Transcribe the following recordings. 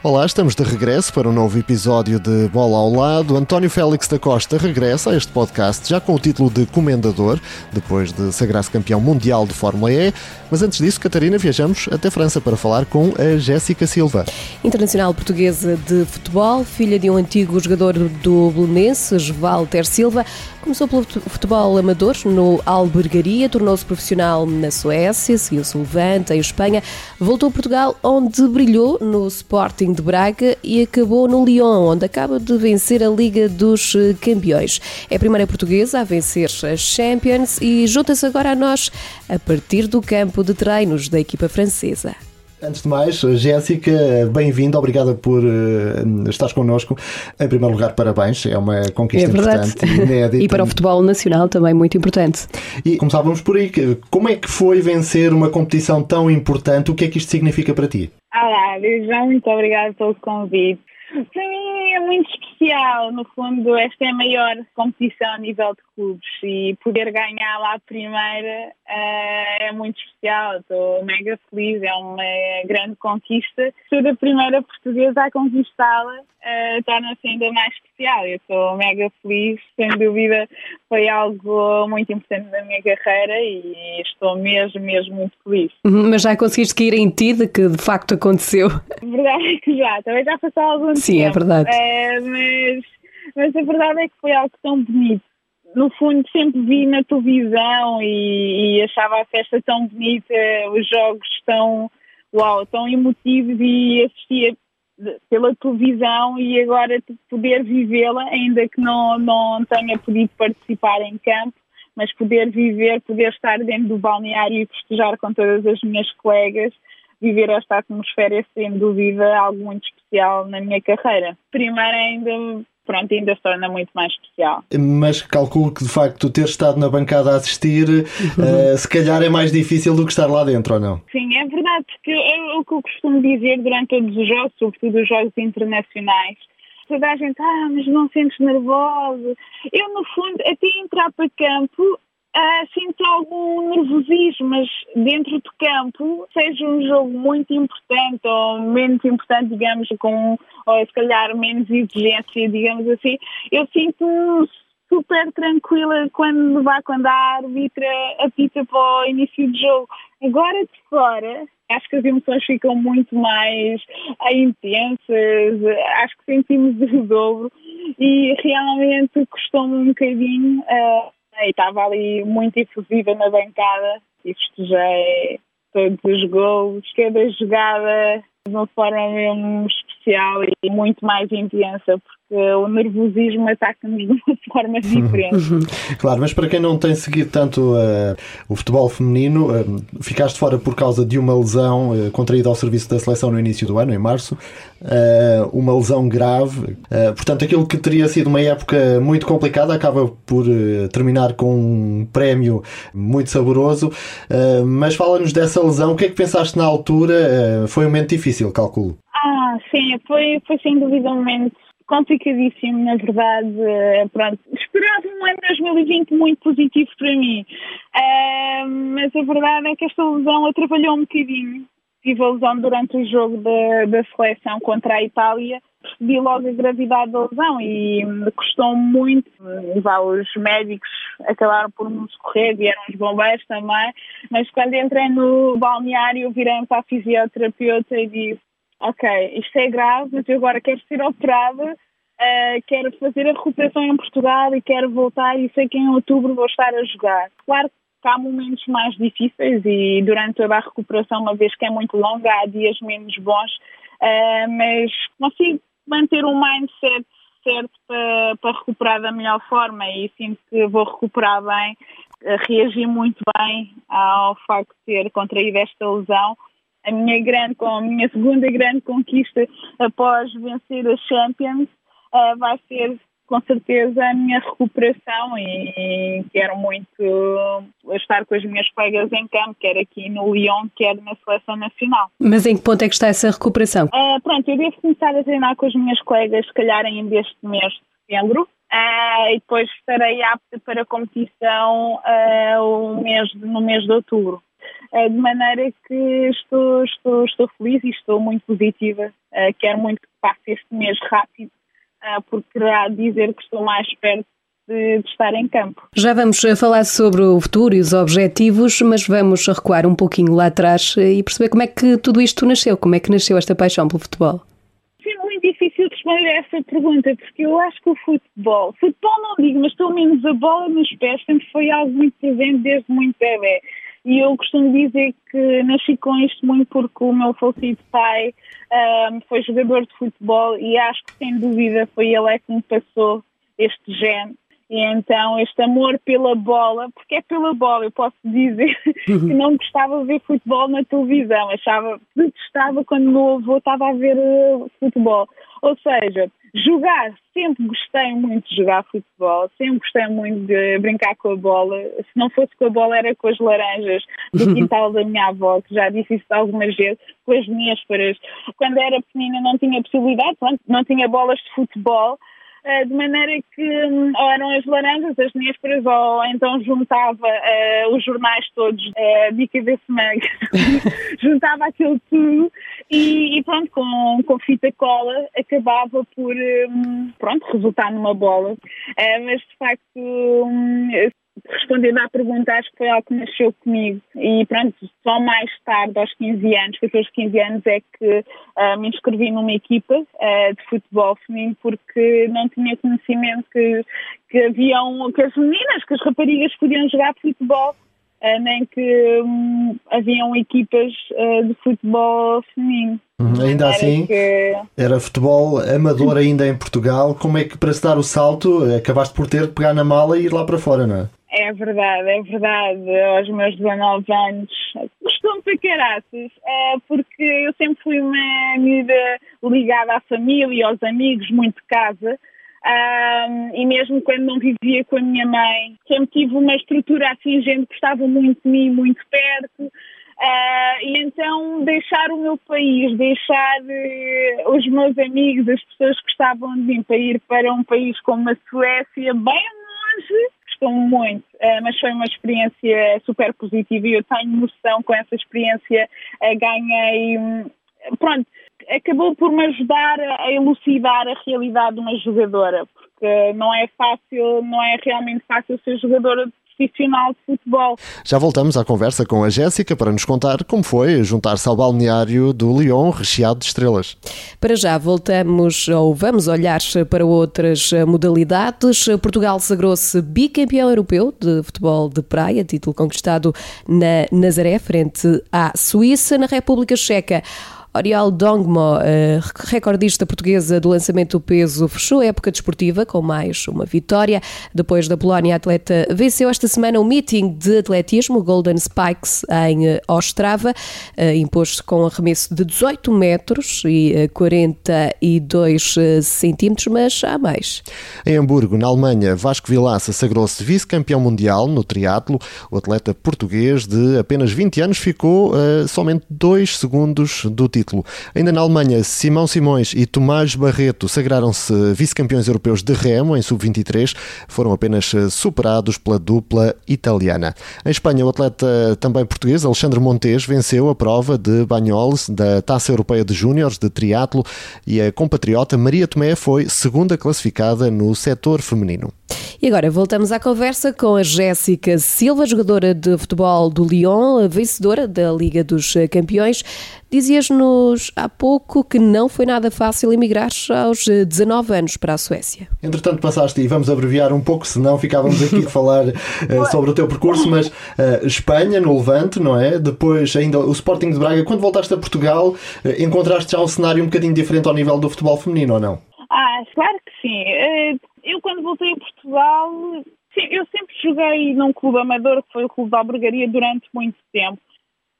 Olá, estamos de regresso para um novo episódio de Bola ao Lado. António Félix da Costa regressa a este podcast já com o título de Comendador, depois de sagrar-se campeão mundial de Fórmula E. Mas antes disso, Catarina, viajamos até França para falar com a Jéssica Silva. Internacional portuguesa de futebol, filha de um antigo jogador do Belenenses, Walter Silva, começou pelo futebol amador no Albergaria, tornou-se profissional na Suécia, seguiu-se o Levante, em Espanha, voltou a Portugal, onde brilhou no Sporting de Braga e acabou no Lyon, onde acaba de vencer a Liga dos Campeões. É a primeira portuguesa a vencer as Champions e junta-se agora a nós a partir do campo de treinos da equipa francesa. Antes de mais, Jéssica, bem-vinda, obrigada por uh, estares connosco. Em primeiro lugar, parabéns, é uma conquista é importante, inédita. e para o futebol nacional também muito importante. E começávamos por aí, como é que foi vencer uma competição tão importante? O que é que isto significa para ti? Olá, já muito obrigada pelo convite. Para mim é muito especial, no fundo, esta é a maior competição a nível de clubes e poder ganhar lá a primeira uh, é muito especial. Estou mega feliz, é uma grande conquista. Ser a primeira portuguesa a conquistá-la uh, torna-se ainda mais especial. Eu estou mega feliz, sem dúvida foi algo muito importante na minha carreira e estou mesmo, mesmo muito feliz. Uhum, mas já conseguiste cair em ti de que de facto aconteceu? Verdade é que já, também já passou algum Sim, é tempo. Sim, é verdade. Uh, mas, mas a verdade é que foi algo tão bonito no fundo sempre vi na televisão e, e, achava a festa tão bonita, os jogos tão uau, tão emotivos e assistia pela televisão e agora poder vivê-la, ainda que não, não tenha podido participar em campo, mas poder viver, poder estar dentro do balneário e festejar com todas as minhas colegas, viver esta atmosfera é sem dúvida algo muito especial na minha carreira. Primeiro ainda pronto, ainda se torna muito mais especial. Mas calculo que de facto ter estado na bancada a assistir, uhum. uh, se calhar é mais difícil do que estar lá dentro, ou não? Sim, é verdade, porque é o que eu costumo dizer durante todos os jogos, sobretudo os jogos internacionais. Toda a gente, ah, mas não sentes nervoso. Eu, no fundo, até entrar para campo, Uh, sinto algum nervosismo, mas dentro do campo, seja um jogo muito importante ou menos importante, digamos, com, ou se calhar menos exigência, digamos assim, eu sinto-me super tranquila quando vá, quando a árbitra apita para o início do jogo. Agora de fora, acho que as emoções ficam muito mais intensas, acho que sentimos o dobro e realmente custou-me um bocadinho. Uh, e estava ali muito efusiva na bancada. E festejei todos os gols, cada jogada de uma forma mesmo especial e muito mais intensa, porque o nervosismo ataca-nos de uma forma diferente. claro, mas para quem não tem seguido tanto uh, o futebol feminino, uh, ficaste fora por causa de uma lesão uh, contraída ao serviço da seleção no início do ano, em março, uma lesão grave. portanto, aquilo que teria sido uma época muito complicada acaba por terminar com um prémio muito saboroso. mas fala-nos dessa lesão, o que é que pensaste na altura? foi um momento difícil, calculo. Ah, sim, foi, foi sem dúvida um momento complicadíssimo, na verdade. Pronto, esperava um ano 2020 muito positivo para mim, uh, mas a verdade é que esta lesão atrapalhou um bocadinho. Tive a lesão durante o jogo da, da seleção contra a Itália, percebi logo a gravidade da lesão e me custou muito. Vá, os médicos acabaram por me socorrer, vieram os bombeiros também, mas quando entrei no balneário, virei para a fisioterapeuta e disse ok, isto é grave, mas eu agora quero ser operada, uh, quero fazer a recuperação em Portugal e quero voltar e sei que em outubro vou estar a jogar. Claro que há momentos mais difíceis e durante toda a recuperação, uma vez que é muito longa, há dias menos bons, uh, mas consigo manter um mindset certo para, para recuperar da melhor forma e sinto que vou recuperar bem. Reagi muito bem ao facto de ter contraído esta lesão a minha grande, com a minha segunda grande conquista após vencer a Champions, uh, vai ser com certeza a minha recuperação e, e, quero muito estar com as minhas colegas em campo, quer aqui no Lyon, quer na seleção nacional. Mas em que ponto é que está essa recuperação? Uh, pronto, eu devo começar a treinar com as minhas colegas, se calhar ainda este mês de setembro. Uh, e depois estarei apta para competição uh, o mês, no mês de outubro. Uh, de maneira que estou, estou, estou feliz e estou muito positiva. quero muito que passe este mês rápido, porque querá dizer que estou mais perto de, de, estar em campo. Já vamos falar sobre o futuro e os objetivos, mas vamos recuar um pouquinho lá atrás e perceber como é que tudo isto nasceu, como é que nasceu esta paixão pelo futebol muito difícil responder a essa pergunta, porque eu acho que o futebol, futebol não digo, mas pelo menos a bola nos pés sempre foi algo muito presente desde muito bebê. E eu costumo dizer que nasci com isto muito porque o meu falecido pai um, foi jogador de futebol e acho que sem dúvida foi ele é que me passou este gene e então este amor pela bola, porque é pela bola, eu posso dizer uhum. que não gostava de ver futebol na televisão, achava, detestava quando o meu avô estava a ver uh, futebol. Ou seja, jogar, sempre gostei muito de jogar futebol, sempre gostei muito de brincar com a bola. Se não fosse com a bola, era com as laranjas do quintal da minha avó, que já disse isso algumas vezes, com as minhas paras. Quando era pequenina não tinha possibilidade, não tinha bolas de futebol, eh, de maneira que hum, ou eram as laranjas, as nésperas, ou então juntava uh, os jornais todos, uh, Bica desse Mag, juntava aquilo tudo e, e, pronto, com, com fita cola acabava por, um, pronto, resultar numa bola. Uh, mas de facto, um, respondendo à pergunta, acho que foi algo que nasceu comigo. E pronto, só mais tarde, aos 15 anos, 14, 15 anos, é que uh, me inscrevi numa equipa uh, de futebol feminino porque não tinha conhecimento que, que haviam, que as meninas, que as raparigas podiam jogar futebol. Uh, nem que um, haviam equipas de futebol feminino. Uhum, ainda assim, que... era futebol amador ainda em Portugal. Como é que para se dar o salto acabaste por ter de pegar na mala e ir lá para fora, não é? É verdade, é verdade. Aos meus 19 anos costumo para caraças, é, porque eu sempre fui uma miúda ligada à família, aos amigos, muito de casa. Um, e mesmo quando não vivia com a minha mãe, sempre tive uma estrutura assim, gente que gostava muito de mim, muito perto. Uh, e então deixar o meu país, deixar uh, os meus amigos, as pessoas que gostavam de mim para ir para um país como a Suécia, bem longe, gostou muito, uh, mas foi uma experiência super positiva e eu tenho noção com essa experiência uh, ganhei. Um, pronto, acabou por me ajudar a elucidar a realidade de uma jogadora, porque não é fácil, não é realmente fácil ser jogadora de profissional de futebol. Já voltamos à conversa com a Jéssica para nos contar como foi juntar-se ao balneário do Lyon recheado de estrelas. Para já voltamos ou vamos olhar para outras modalidades. Portugal sagrou-se bicampeão europeu de futebol de praia, título conquistado na Nazaré frente à Suíça, na República Checa. Oriol Dongmo, recordista portuguesa do lançamento do peso, fechou a época desportiva com mais uma vitória. Depois da Polónia, a atleta venceu esta semana o meeting de atletismo Golden Spikes em eh, Ostrava, eh, imposto com arremesso de 18 metros e 42 eh, centímetros, mas há mais. Em Hamburgo, na Alemanha, Vasco Vilaça sagrou-se vice-campeão mundial no triatlo. O atleta português de apenas 20 anos ficou uh, somente 2 segundos do título título. Ainda na Alemanha, Simão Simões e Tomás Barreto sagraram-se vice-campeões europeus de remo em sub-23, foram apenas eh, superados pela dupla italiana. Em Espanha, o atleta também português, Alexandre Montes, venceu a prova de Banholes da Taça Europeia de Júniores de triatlo e a compatriota Maria Tomé foi segunda classificada no setor feminino. E agora voltamos à conversa com a Jéssica Silva, jogadora de futebol do Lyon, vencedora da Liga dos Campeões. Dizias-nos há pouco que não foi nada fácil emigrar aos 19 anos para a Suécia. Entretanto, passaste, e vamos abreviar um pouco, senão ficávamos aqui a falar uh, sobre o teu percurso, mas uh, Espanha, no Levante, não é? Depois ainda o Sporting de Braga. Quando voltaste a Portugal, uh, encontraste já um cenário um bocadinho diferente ao nível do futebol feminino, ou não? Ah, claro que sim eu quando voltei a Portugal, sim, eu sempre joguei num clube amador, que foi o Clube da Albergaria, durante muito tempo.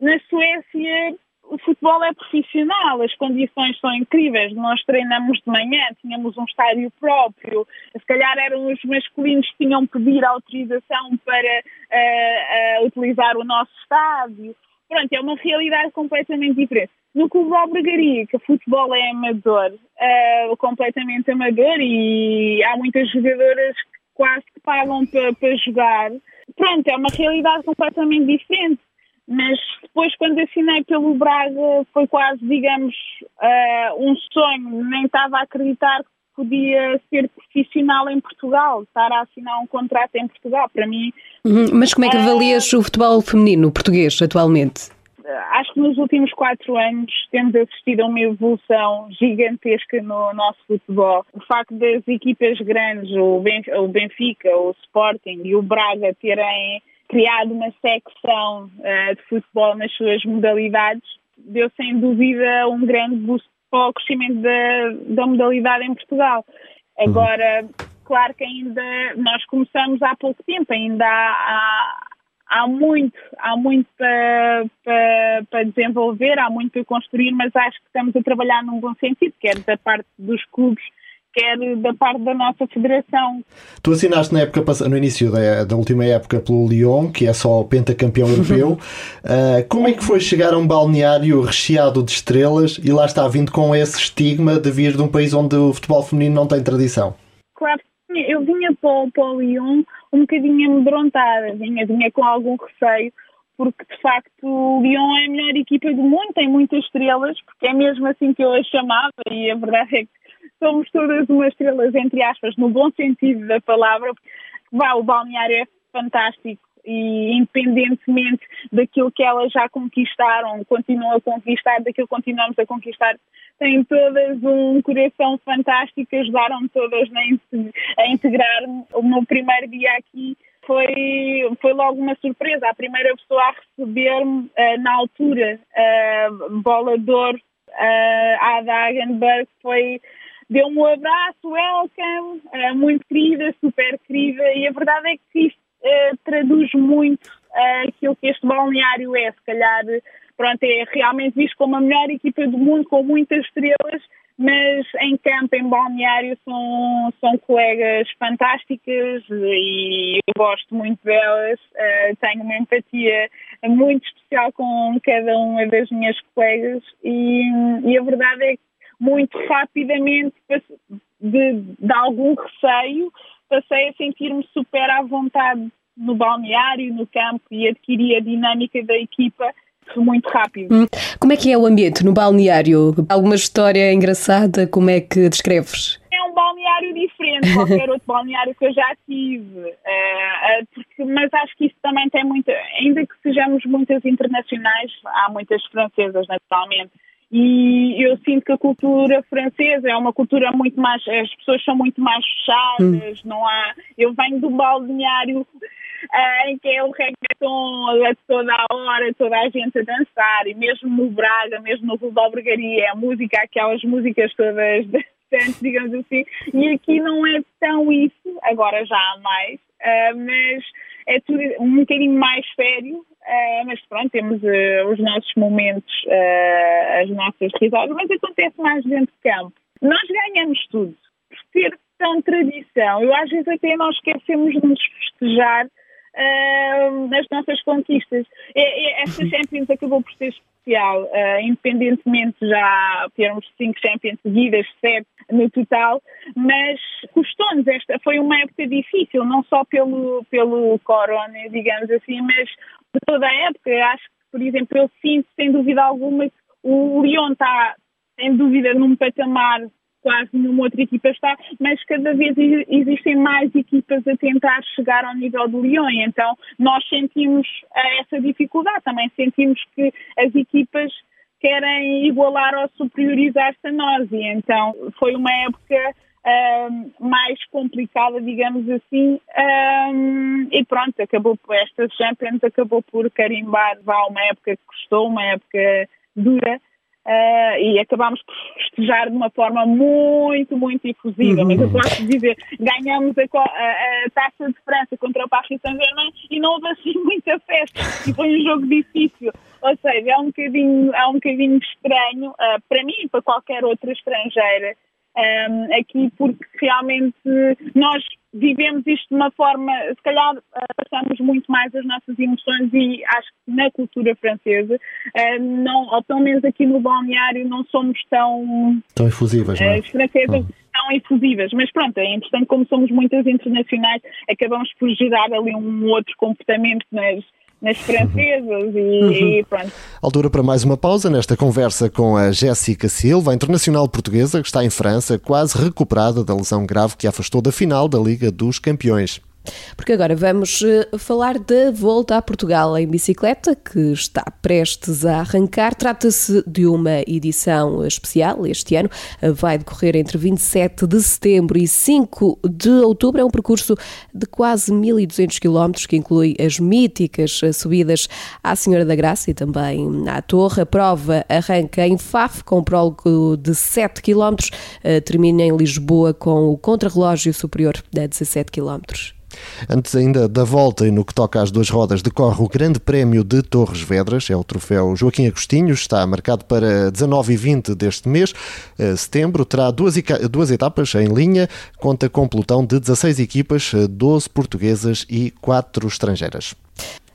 Na Suécia, o futebol é profissional, as condições são incríveis. Nós treinamos de manhã, tínhamos um estádio próprio, se calhar eram os masculinos que tinham que pedir autorização para uh, uh, utilizar o nosso estádio. pronto, é uma realidade completamente diferente. No Clube Albergaria, que o futebol é amador, uh, completamente amador, e há muitas jogadoras quase que pagam para, para jogar. Pronto, é uma realidade completamente diferente. Mas depois, quando assinei pelo Braga, foi quase, digamos, uh, um sonho. Nem estava a acreditar que podia ser profissional em Portugal, estar a assinar um contrato em Portugal. Para mim. Uhum. Mas como é que avalias uh, o futebol feminino português atualmente? Acho que nos últimos quatro anos temos assistido a uma evolução gigantesca no nosso futebol. O facto das equipas grandes, o Benfica, o Sporting e o Braga terem criado uma secção uh, de futebol nas suas modalidades deu sem dúvida um grande boost para o crescimento da, da modalidade em Portugal. Agora, claro que ainda nós começamos há pouco tempo, ainda há, há muito, há muito para, para, para, desenvolver, há muito para construir, mas acho que estamos a trabalhar num bom sentido, quer da parte dos clubes, quer da parte da nossa federação. Tu assinaste na época, no início da, da última época pelo Lyon, que é só pentacampeão europeu. uh, como é que foi chegar a um balneário recheado de estrelas e lá está vindo com esse estigma de vir de um país onde o futebol feminino não tem tradição? Claro, eu vinha para, para o Lyon um bocadinho amedrontada, vinha, vinha com algum receio, porque de facto o Lyon é a melhor equipa do mundo, tem muitas estrelas, porque é mesmo assim que eu a chamava, e a verdade é que somos todas umas estrelas, entre aspas, no bom sentido da palavra. Vá, o balneário é fantástico e independentemente daquilo que elas já conquistaram, continuam a conquistar, daquilo que continuamos a conquistar, têm todas um coração fantástico, ajudaram-me todas a integrar-me. O meu primeiro dia aqui foi, foi logo uma surpresa. A primeira pessoa a receber-me uh, na altura, uh, bola de ouro, uh, a Ada Hagenberg, foi deu-me um abraço, welcome, muito querida, super querida, e a verdade é que isto uh, traduz muito uh, aquilo que este balneário é, se calhar, pronto, é realmente visto como a melhor equipa do mundo, com muitas estrelas, mas em campo, em balneário, são, são colegas fantásticas e eu gosto muito delas, uh, tenho uma empatia muito especial com cada uma das minhas colegas e, e a verdade é que muito rapidamente de, de algum receio, passei a sentir-me super à vontade no balneário, no campo e adquiri a dinâmica da equipa muito rápido. Hum. Como é que é o ambiente no balneário? Alguma história engraçada? Como é que descreves? É um balneário diferente de qualquer outro balneário que eu já tive, uh, porque, mas acho que isso também tem muita, ainda que sejamos muitas internacionais, há muitas francesas naturalmente, e eu sinto que a cultura francesa é uma cultura muito mais. As pessoas são muito mais fechadas, hum. não há. Eu venho do balneário uh, em que é o reggaeton a toda a hora, toda a gente a dançar, e mesmo no Braga, mesmo no Clube da Albergaria, é a música, aquelas músicas todas dançantes, digamos assim, e aqui não é tão isso, agora já há mais, uh, mas é tudo um bocadinho mais sério, Uh, mas pronto, temos uh, os nossos momentos, uh, as nossas risadas, mas acontece mais dentro de campo. Nós ganhamos tudo, por ter tão tradição. Eu às vezes até nós esquecemos de nos festejar nas nossas conquistas. E, e, esta Champions acabou por ser especial, independentemente já termos cinco Champions seguidas, sete no total, mas custou-nos esta, foi uma época difícil, não só pelo, pelo corona, digamos assim, mas de toda a época. Acho que, por exemplo, eu sinto, sem dúvida alguma, que o Lyon está, sem dúvida, num patamar quase nenhuma outra equipa está, mas cada vez existem mais equipas a tentar chegar ao nível do Lyon, então nós sentimos eh, essa dificuldade, também sentimos que as equipas querem igualar ou superiorizar-se a nós, e então foi uma época complicada, digamos assim, um, e pronto, acabou por esta Champions, acabou por carimbar vá uma época que custou, uma época dura, Uh, e acabámos por festejar de uma forma muito, muito efusiva. Mas eu posso dizer, ganhamos a, a, a, taça de França contra o Paris Saint-Germain e não houve assim muita festa. E foi um jogo difícil. Ou seja, é um bocadinho, é um bocadinho estranho, uh, para mim e para qualquer outra estrangeira, um, aqui porque realmente nós vivemos isto de uma forma, se calhar passamos muito mais as nossas emoções e acho que na cultura francesa, não, ou pelo menos aqui no balneário, não somos tão... Tão efusivas, não é? As francesas uhum. tão efusivas, mas pronto, é importante como somos muitas internacionais, acabamos por gerar ali um outro comportamento nas nas francesas e, uhum. e pronto. Altura para mais uma pausa nesta conversa com a Jéssica Silva, internacional portuguesa que está em França, quase recuperada da lesão grave que a afastou da final da Liga dos Campeões. Porque agora vamos eh, falar da volta a Portugal em bicicleta, que está prestes a arrancar. Trata-se de uma edição especial este ano. Vai decorrer entre 27 de setembro e 5 de outubro. É um percurso de quase 1.200 km, que inclui as míticas subidas à Senhora da Graça e também à Torre. A prova arranca em Faf, com um prólogo de 7 km, eh, termina em Lisboa com o contrarrelógio superior a 17 km. Antes ainda da volta e no que toca às duas rodas, decorre o Grande Prémio de Torres Vedras, é o troféu Joaquim Agostinho, está marcado para 19 e 20 deste mês. Eh, setembro terá duas, duas etapas em linha, conta com um pelotão de 16 equipas, 12 eh, portuguesas e 4 estrangeiras.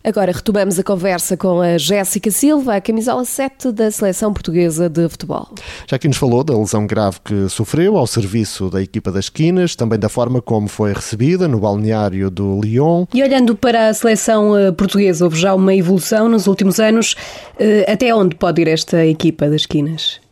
Agora retomamos a conversa com a Jéssica Silva, a camisola 7 da Seleção Portuguesa de Futebol. Já que nos falou da lesão grave que sofreu ao serviço da equipa das esquinas, também da forma como foi recebida no balneário do Lyon. E olhando para a Seleção eh, Portuguesa, houve já uma evolução nos últimos anos. Eh, até onde pode ir esta equipa das esquinas?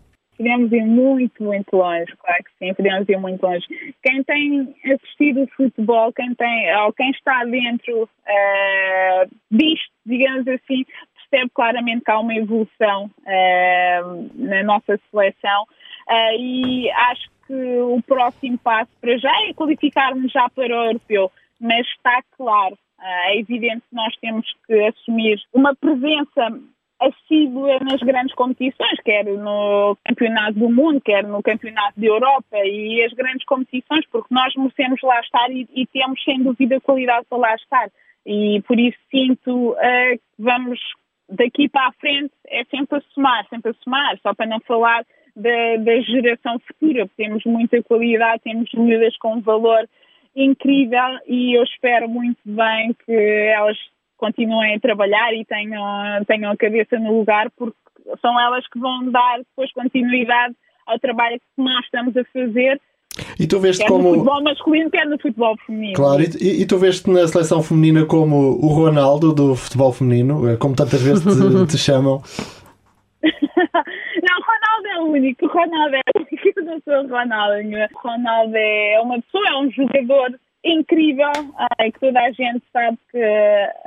Podemos ir muito, muito longe, claro que sim, podemos ir muito longe. Quem tem assistido futebol, quem tem, ou quem está dentro uh, disto, digamos assim, percebe claramente que há uma evolução uh, na nossa seleção uh, e acho que o próximo passo para já é qualificarmos já para o europeu, mas está claro, é evidente que nós temos que assumir uma presença assídua nas grandes competições, quer no Campeonato do Mundo, quer no Campeonato da Europa e as grandes competições, porque nós merecemos lá estar e, e temos sem dúvida qualidade para lá estar. E por isso sinto uh, que vamos daqui para a frente é sempre a somar, sempre a somar, só para não falar da, da geração futura, porque temos muita qualidade, temos miúdas com valor incrível e eu espero muito bem que elas continuem a trabalhar e tenham, tenham a cabeça no lugar, porque são elas que vão dar depois continuidade ao trabalho que nós estamos a fazer. E tu veste quer como. no futebol masculino, quer no futebol feminino. Claro, e, e tu veste na seleção feminina como o Ronaldo do futebol feminino, eh, como tantas vezes te, te chamam. não, Ronaldo é o único. Ronaldo é o único. Eu não sou Ronaldo. Ronaldo é uma pessoa, é um jogador incrível, que toda a gente sabe que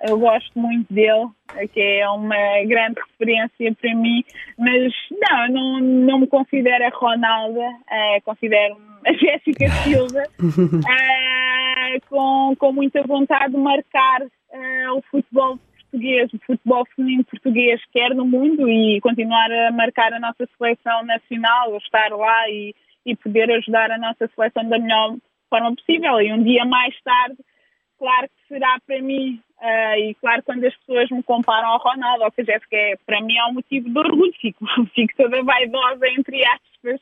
eu gosto muito dele, que é uma grande referência para mim, mas não, não, não me considero a Ronaldo, uh, considero a Jéssica Silva, uh, com, com muita vontade de marcar uh, o futebol português, o futebol feminino português, quer no mundo e continuar a marcar a nossa seleção nacional, estar lá e, e poder ajudar a nossa seleção da melhor forma possível. E um dia mais tarde, claro que será para mim, uh, e claro, quando as pessoas me comparam ao Ronaldo, ou que a Jéssica é, para mim é um motivo de orgulho, fico, fico toda vaidosa, entre aspas,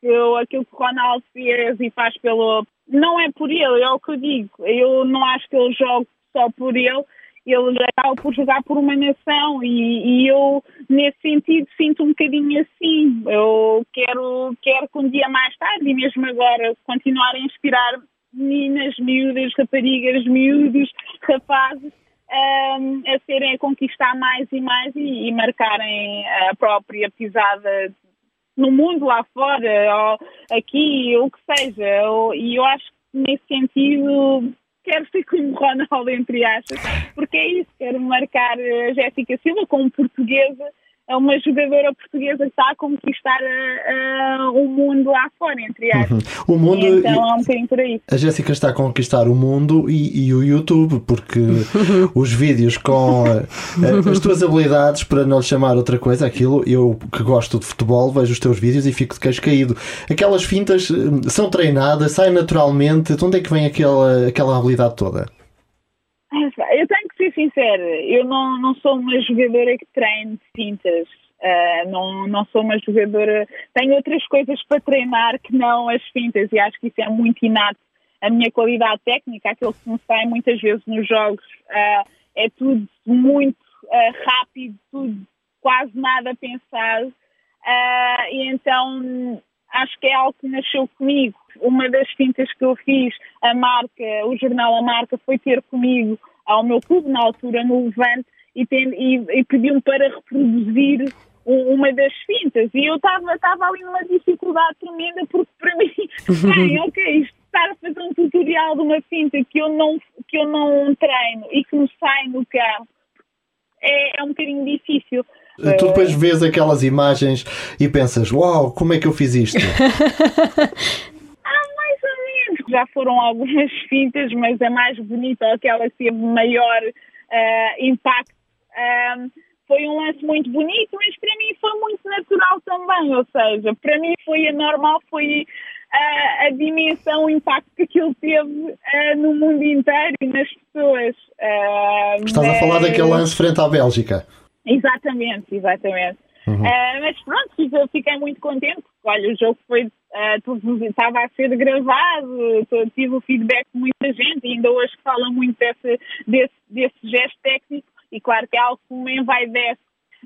que eu, aquilo que o Ronaldo fez e faz pelo. Não é por ele, é o que eu digo. Eu não acho que ele jogue só por ele, ele acaba por jogar por uma nação e, e, eu, nesse sentido, sinto um bocadinho assim. Eu quero, quero que um dia mais tarde, e mesmo agora, continuar a inspirar meninas, miúdas, raparigas, miúdos, rapazes, um, a serem a conquistar mais e mais e, e marcarem a própria pisada no mundo lá fora, ou aqui, ou o que seja. E eu acho que nesse sentido quero ser como Ronaldo, entre aspas, porque é isso, quero marcar a Jéssica Silva como portuguesa é uma jogadora portuguesa que está a conquistar uh, uh, o mundo lá fora, entre aspas. Uhum. O mundo, e então é um bocadinho por aí. A Jéssica está a conquistar o mundo e, e o YouTube, porque os vídeos com uh, as tuas habilidades, para não lhe chamar outra coisa, aquilo, eu que gosto de futebol, vejo os teus vídeos e fico de queixo caído. Aquelas fintas são treinadas, saem naturalmente. De onde é que vem aquela, aquela habilidade toda? Eu tenho que ser sincera, eu não, não sou uma jogadora que treine fintas. Uh, não, não sou uma jogadora, tenho outras coisas para treinar que não as fintas e acho que isso é muito inato. A minha qualidade técnica, aquilo que me sai muitas vezes nos jogos, uh, é tudo muito uh, rápido, tudo quase nada pensado. e então acho que é algo que nasceu comigo. Uma das fintas que eu fiz, a marca, o jornal A Marca, foi ter comigo ao meu clube, na altura, no Levante, e, e, e pediu-me para reproduzir uma das fintas e eu estava ali numa dificuldade tremenda porque para mim, bem, ok, estar a fazer um tutorial de uma finta que eu não, que eu não treino e que me sai no campo é, é um bocadinho difícil. Tu depois vês aquelas imagens e pensas, uau, como é que eu fiz isto? ah, mais ou menos. Já foram algumas fintas, mas a mais bonita, aquela que teve maior uh, impacto, um, foi um lance muito bonito, mas para mim foi muito natural também. Ou seja, para mim foi anormal, foi uh, a dimensão, o impacto que aquilo teve uh, no mundo inteiro e nas pessoas. Uh, Estás mas... a falar daquele lance frente à Bélgica? Exatamente, exatamente. Uhum. Uh, mas pronto, fiquei muito contente, porque olha, o jogo foi, uh, estava a ser gravado, tive o feedback de muita gente e ainda hoje fala muito desse, desse, desse gesto técnico e claro que é algo que me envaidece.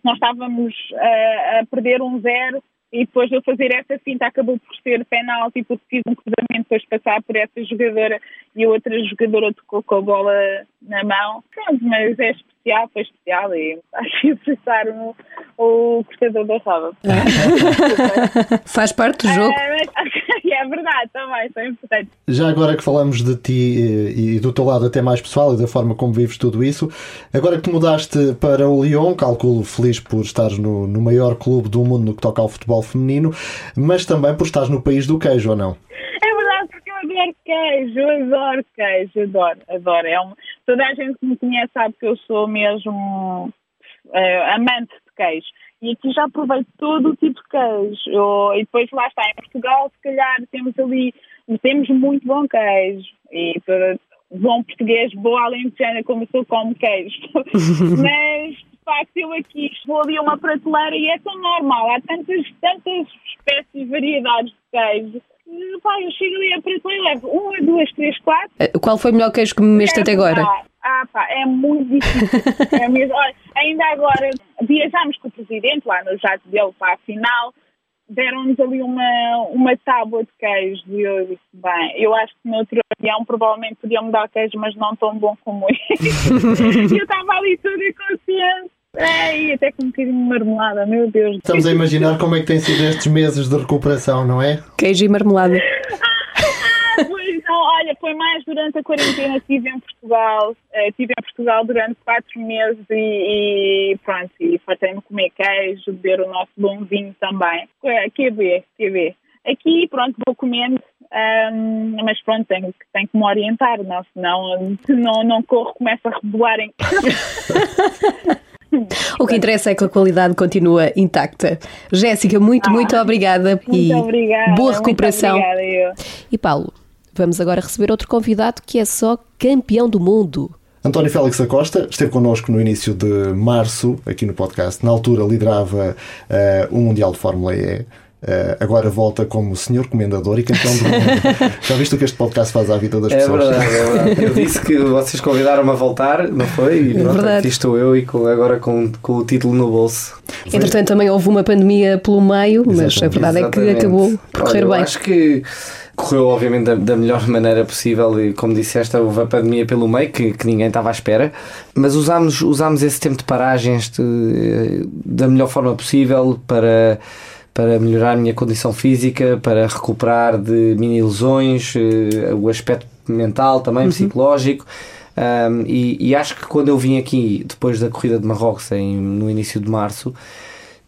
Nós estávamos uh, a perder um zero e depois de eu fazer essa finta acabou por ser penalti porque fiz um cruzamento depois de passar por essa jogadora e outra jogadora tocou com a bola na mão. Pronto, mas é especial, foi especial e acho que apressar o, o cortador da roda. Faz parte do jogo. É, é verdade, também, isso é importante. Já agora que falamos de ti e do teu lado até mais pessoal e da forma como vives tudo isso, agora que te mudaste para o Lyon, calculo feliz por estares no, no maior clube do mundo no que toca ao futebol feminino, mas também por estares no país do queijo, ou não? É verdade, porque eu adoro queijo, eu adoro queijo, adoro, adoro. É um, toda a gente que me conhece sabe que eu sou mesmo uh, amante de queijo. E aqui já provei todo o tipo de queijo. Eu, e depois lá está, em Portugal, se calhar temos ali, temos muito bom queijo. E para, bom português, boa alentejana, como eu sou, como queijo. Mas, de facto, eu aqui vou ali uma prateleira e é tão normal. Há tantas, tantas espécies, e variedades de queijo Pai, eu chego ali a preto e levo uma, duas, três, quatro. Eh, qual foi o melhor queijo que me meste até agora? Ah, pá, é muito difícil. é mesmo. Olha, ainda agora viajámos com o presidente lá no jato dele para a final, deram-nos ali uma, uma tábua de queijo e eu disse, bem, eu acho que no outro avião provavelmente podiam-me dar queijo, mas não tão bom como este. eu estava ali toda consciente é, e até com um bocadinho de marmelada, meu Deus. Estamos a imaginar como é que têm sido estes meses de recuperação, não é? Queijo e marmelada. Ah, pois não, olha, foi mais durante a quarentena, estive em Portugal, eh, estive em Portugal durante quatro meses e, e pronto, e fartei-me comer queijo, beber o nosso bom vinho também. QB, QB. Aqui, pronto, vou comendo, um, mas pronto, tenho, tenho que me orientar, não, senão não, não corro, começo a rebolar em O que interessa é que a qualidade continua intacta. Jéssica, muito, ah, muito obrigada muito e obrigada, boa recuperação. Obrigada, e Paulo, vamos agora receber outro convidado que é só campeão do mundo. António Félix da Costa esteve connosco no início de março, aqui no podcast. Na altura liderava uh, o Mundial de Fórmula E. Uh, agora volta como senhor comendador e campeão do mundo. Já viste o que este podcast faz à vida das é pessoas? Verdade, é verdade. Eu disse que vocês convidaram-me a voltar, não foi? E é pronto, aqui estou eu e com, agora com, com o título no bolso. Entretanto, também houve uma pandemia pelo meio, mas a verdade Exatamente. é que acabou por correr Olha, bem. Acho que correu obviamente da, da, melhor maneira possível e como disseste houve a pandemia pelo meio que, que ninguém estava à espera mas usámos, usámos esse tempo de paragens de, da melhor forma possível para para melhorar a minha condição física, para recuperar de mini lesões, uh, o aspecto mental também, uhum. psicológico. Um, e, e, acho que quando eu vim aqui, depois da corrida de Marrocos, em, no início de março,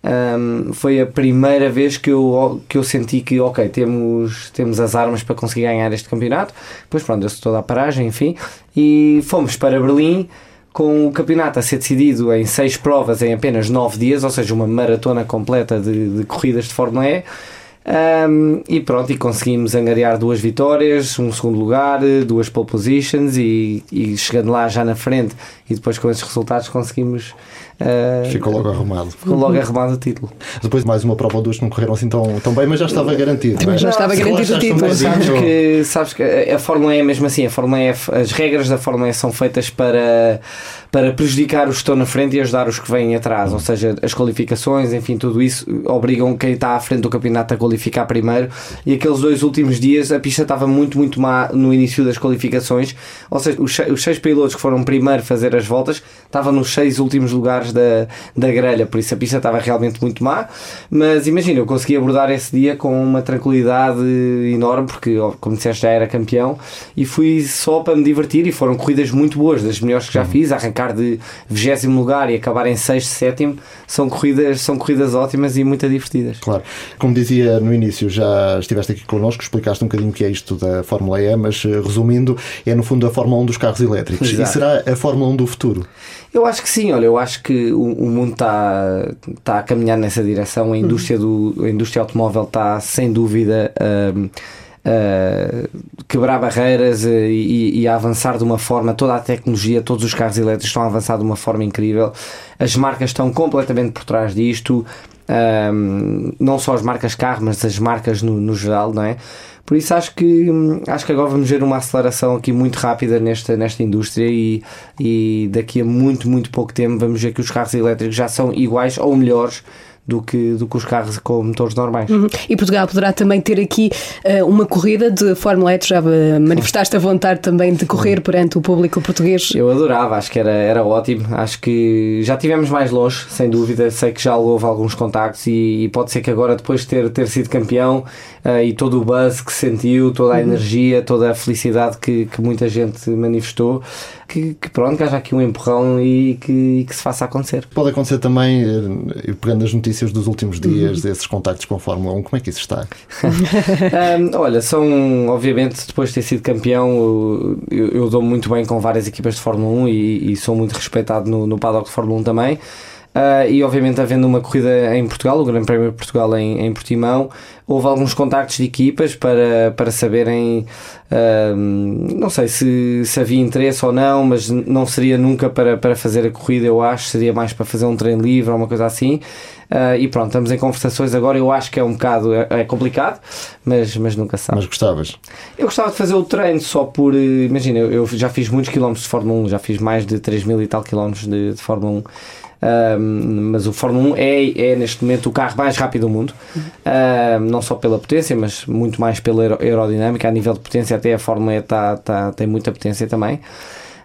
um, foi a primeira vez que eu, que eu senti que, ok, temos, temos as armas para conseguir ganhar este campeonato. Depois, pronto, deu-se toda a paragem, enfim, e fomos para Berlim com o campeonato a ser decidido em seis provas em apenas nove dias, ou seja, uma maratona completa de, de corridas de Fórmula E. Um, e pronto, e conseguimos angariar duas vitórias, um segundo lugar, duas pole positions e, e chegando lá já na frente e depois com esses resultados conseguimos Uh, ficou logo arrumado. Ficou logo arrumado o título. Depois mais uma prova ou duas não correram assim tão, tão bem, mas já estava garantido. Mas já estava garantido o título. Sabes que, sabes que a Fórmula E é mesmo assim, a Fórmula E, as regras da Fórmula E são feitas para, para prejudicar os que estão na frente e ajudar os que vêm atrás. Ou seja, as qualificações, enfim, tudo isso obrigam quem está à frente do campeonato a qualificar primeiro. E aqueles dois últimos dias a pista estava muito, muito má no início das qualificações. Ou seja, os, os seis pilotos que foram primeiro fazer as voltas estavam nos seis últimos lugares da, da grelha, por isso a pista estava realmente muito má. Mas imagina, eu consegui abordar esse dia com uma tranquilidade enorme, porque, como disseste, já era campeão e fui só para me divertir. E foram corridas muito boas, das melhores que já uhum. fiz. Arrancar de 20 lugar e acabar em 6, 7 são corridas, são corridas ótimas e muito divertidas. Claro, como dizia no início, já estiveste aqui connosco, explicaste um bocadinho o que é isto da Fórmula E, mas eh, resumindo, é no fundo a Fórmula 1 dos carros elétricos. Exato. E será a Fórmula 1 do futuro? Eu acho que sim, olha, eu acho que o, o mundo está, está a caminhar nessa direção, a indústria, do, a indústria automóvel está sem dúvida a, a quebrar barreiras e, e, a avançar de uma forma, toda a tecnologia, todos os carros elétricos estão a avançar de uma forma incrível, as marcas estão completamente por trás disto, não só as marcas carro, mas as marcas no, no geral, não é? Por isso acho que acho que agora vamos ver uma aceleração aqui muito rápida nesta, nesta indústria e, e daqui a muito, muito pouco tempo vamos ver que os carros elétricos já são iguais ou melhores do que, do que os carros com motores normais. Uhum. E Portugal poderá também ter aqui uh, uma corrida de Fórmula E, já uh, manifestaste a vontade também de correr perante o público português? Eu adorava, acho que era, era ótimo, acho que já tivemos mais longe, sem dúvida, sei que já houve alguns contactos e, e pode ser que agora depois de ter, ter sido campeão uh, e todo o buzz que sentiu, toda a uhum. energia, toda a felicidade que, que muita gente manifestou, que, que pronto, que haja aqui um empurrão e que, e que se faça acontecer. Pode acontecer também, pegando as notícias notícias dos últimos dias, uhum. desses contactos com a Fórmula 1, como é que isso está? um, olha, são, obviamente, depois de ter sido campeão, eu, eu dou muito bem com várias equipas de Fórmula 1 e, e sou muito respeitado no, no paddock de Fórmula 1 também. Uh, e obviamente havendo uma corrida em Portugal, o Grande Prémio de Portugal em, em Portimão, houve alguns contactos de equipas para, para saberem, uh, não sei se, se havia interesse ou não, mas não seria nunca para, para fazer a corrida, eu acho, seria mais para fazer um treino livre ou uma coisa assim. Uh, e pronto, estamos em conversações agora. Eu acho que é um bocado é, é complicado, mas, mas nunca sabe. Mas gostavas? Eu gostava de fazer o treino só por. Imagina, eu, eu já fiz muitos quilómetros de Fórmula 1, já fiz mais de 3 mil e tal quilómetros de, de Fórmula 1 mas o Fórmula 1 é, é neste momento o carro mais rápido do mundo, não só pela potência, mas muito mais pela aerodinâmica. A nível de potência, até a Fórmula E tá, tá, tem muita potência também.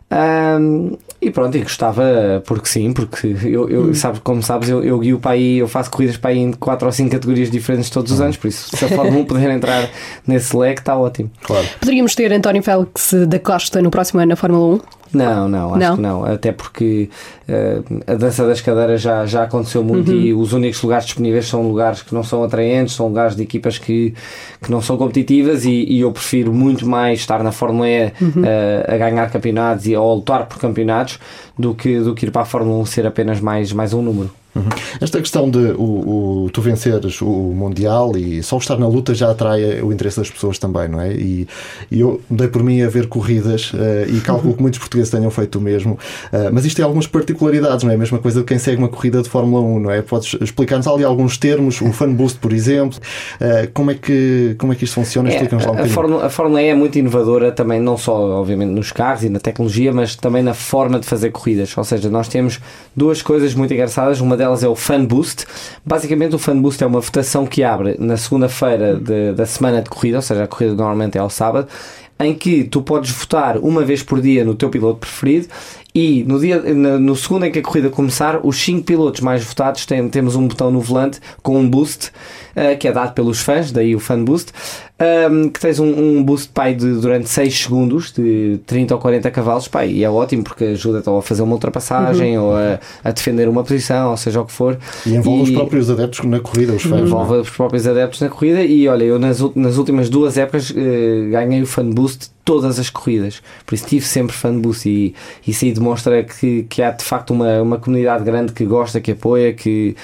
Um, e pronto, e gostava, porque sim, porque eu, eu hum. sabe, como sabes, eu, eu guio para aí, eu faço corridas para aí em 4 ou 5 categorias diferentes todos os hum. anos, por isso, se a Fórmula 1 puder entrar nesse leque, está ótimo. Claro. Poderíamos ter António Félix da Costa no próximo ano na Fórmula 1? Não, não, acho não. que não. Até porque uh, a dança das cadeiras já, já aconteceu muito uhum. e os únicos lugares disponíveis são lugares que não são atraentes, são lugares de equipas que, que não são competitivas e, e eu prefiro muito mais estar na Fórmula E uhum. uh, a ganhar campeonatos e a lutar por campeonatos do que, do que ir para a Fórmula 1 ser apenas mais, mais um número. Uhum. Esta questão de o, o, tu venceres o Mundial e só estar na luta já atrai o interesse das pessoas também, não é? E, e eu dei por mim a ver corridas uh, e calculo que muitos portugueses tenham feito o mesmo, uh, mas isto tem algumas particularidades, não é? A mesma coisa de quem segue uma corrida de Fórmula 1, não é? Podes explicar-nos ali alguns termos, o Fan Boost, por exemplo, uh, como, é que, como é que isto funciona? É, lá um a, Fórmula, a Fórmula E é muito inovadora também, não só, obviamente, nos carros e na tecnologia, mas também na forma de fazer corridas. Ou seja, nós temos duas coisas muito engraçadas, uma delas é o Fan Boost. Basicamente, o Fan Boost é uma votação que abre na segunda-feira da semana de corrida, ou seja, a corrida normalmente é ao sábado, em que tu podes votar uma vez por dia no teu piloto preferido e no, dia, no segundo em que a corrida começar, os 5 pilotos mais votados têm, temos um botão no volante com um boost uh, que é dado pelos fãs, daí o fan boost, um, que tens um, um boost pai de, durante 6 segundos de 30 ou 40 cavalos pai, e é ótimo porque ajuda-te a fazer uma ultrapassagem uhum. ou a, a, defender uma posição, ou seja o que for. E envolve e, os próprios adeptos na corrida, os fãs. Envolve não? os próprios adeptos na corrida e olha, eu nas, nas últimas duas épocas uh, ganhei o fan boost todas as corridas. Por isso tive sempre fanboost e isso aí demonstra que, que há de facto uma, uma comunidade grande que gosta, que apoia, que,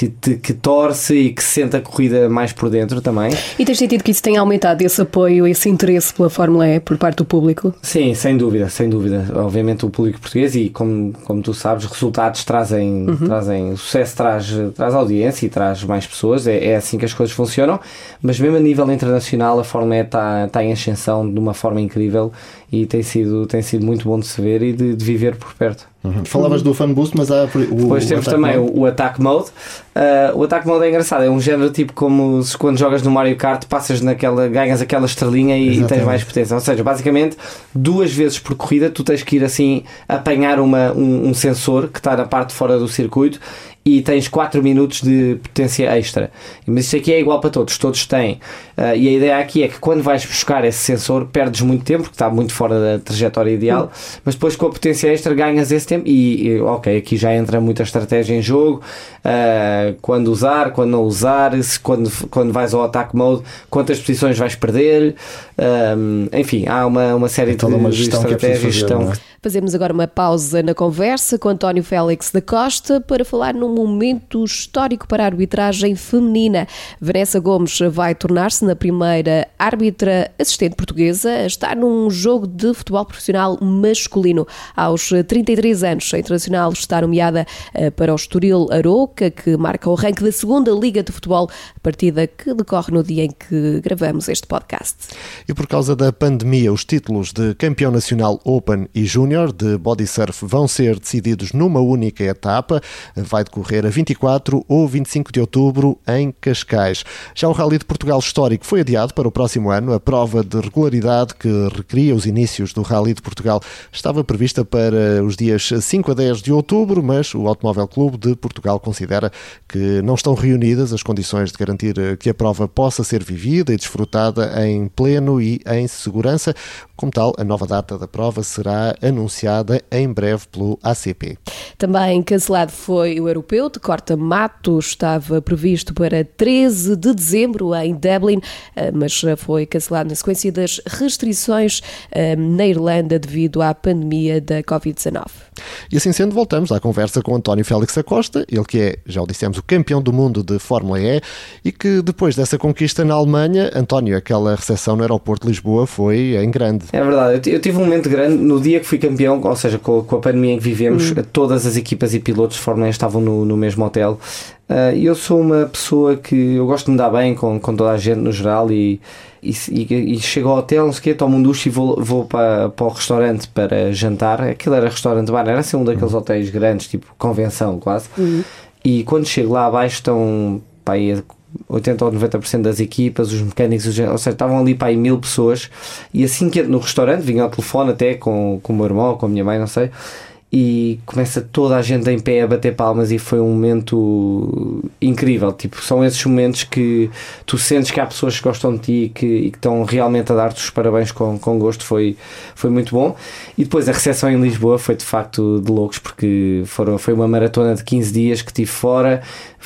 que, te, que torce e que sente a corrida mais por dentro também. E tens sentido que isso tem aumentado esse apoio, esse interesse pela Fórmula E por parte do público? Sim, sem dúvida, sem dúvida. Obviamente o público português e como, como tu sabes, resultados trazem, uhum. trazem sucesso, traz, traz audiência e traz mais pessoas, é, é assim que as coisas funcionam, mas mesmo a nível internacional a Fórmula E está, está em ascensão de uma forma incrível e tem sido, tem sido muito bom de se ver e de, de viver por perto. Uhum. Falavas do fan boost, mas há o, Depois temos também mode. o, o Attack Mode. Uh, o Attack Mode é engraçado, é um género tipo como se quando jogas no Mario Kart passas naquela, ganhas aquela estrelinha e, e, tens mais potência. Ou seja, basicamente duas vezes por corrida tu tens que ir assim apanhar uma, um, um sensor que está na parte de fora do circuito e tens 4 minutos de potência extra. Mas isto aqui é igual para todos, todos têm. Uh, e a ideia aqui é que quando vais buscar esse sensor, perdes muito tempo, porque está muito fora da trajetória ideal, uhum. mas depois com a potência extra ganhas esse tempo e, e, ok, aqui já entra muita estratégia em jogo, uh, quando usar, quando não usar, quando, quando vais ao attack mode, quantas posições vais perder, um, enfim, há uma, uma série então, de, uma de é estratégias. Que é Fazemos agora uma pausa na conversa com António Félix da Costa para falar num momento histórico para a arbitragem feminina. Vanessa Gomes vai tornar-se na primeira árbitra assistente portuguesa a estar num jogo de futebol profissional masculino. Aos 33 anos, a internacional está nomeada eh, para o Estoril Aroca, que marca o ranking da segunda Liga de Futebol, partida que decorre no dia em que gravamos este podcast. E por causa da pandemia, os títulos de campeão nacional Open e Júnior Júnior de Body Surf vão ser decididos numa única etapa. Vai decorrer a 24 ou 25 de outubro em Cascais. Já o Rally de Portugal Histórico foi adiado para o próximo ano. A prova de regularidade que recria os inícios do Rally de Portugal estava prevista para os dias 5 a 10 de outubro, mas o Automóvel Clube de Portugal considera que não estão reunidas as condições de garantir que a prova possa ser vivida e desfrutada em pleno e em segurança. Como tal, a nova data da prova será anunciada em breve pelo ACP. Também cancelado foi o europeu de corta-mato, estava previsto para 13 de dezembro em Dublin, eh, mas foi cancelado na sequência das restrições eh, na Irlanda devido à pandemia da Covid-19. E assim sendo, voltamos à conversa com António Félix Acosta, ele que é, já o dissemos, o campeão do mundo de Fórmula E e que depois dessa conquista na Alemanha, António, aquela recepção no aeroporto de Lisboa foi em grande. É verdade, eu tive um momento grande no dia que fui campeão, ou seja, com, a pandemia em que vivemos, uhum. todas as equipas e pilotos de Fórmula 1 estavam no, no mesmo hotel. Uh, eu sou uma pessoa que eu gosto de me dar bem com, com toda a gente no geral e, e, e, e chego ao hotel, não sei o quê, tomo um duche e vou, vou para, para o restaurante para jantar. Aquilo era restaurante bar, era assim um daqueles uhum. hotéis grandes, tipo convenção quase. Uhum. E quando chego lá abaixo estão pá, 80 ou 90% das equipas, os mecânicos, os, ou seja, estavam ali para aí mil pessoas. E assim que entro no restaurante, vinha ao telefone até com, com o meu irmão, com a minha mãe, não sei e começa toda a gente em pé a bater palmas e foi um momento incrível. Tipo, são esses momentos que tu sentes que há pessoas que gostam de ti e que, e que estão realmente a dar-te os parabéns com, com gosto. Foi, foi muito bom. E depois a recepção em Lisboa foi de facto de loucos porque foram, foi uma maratona de 15 dias que tive fora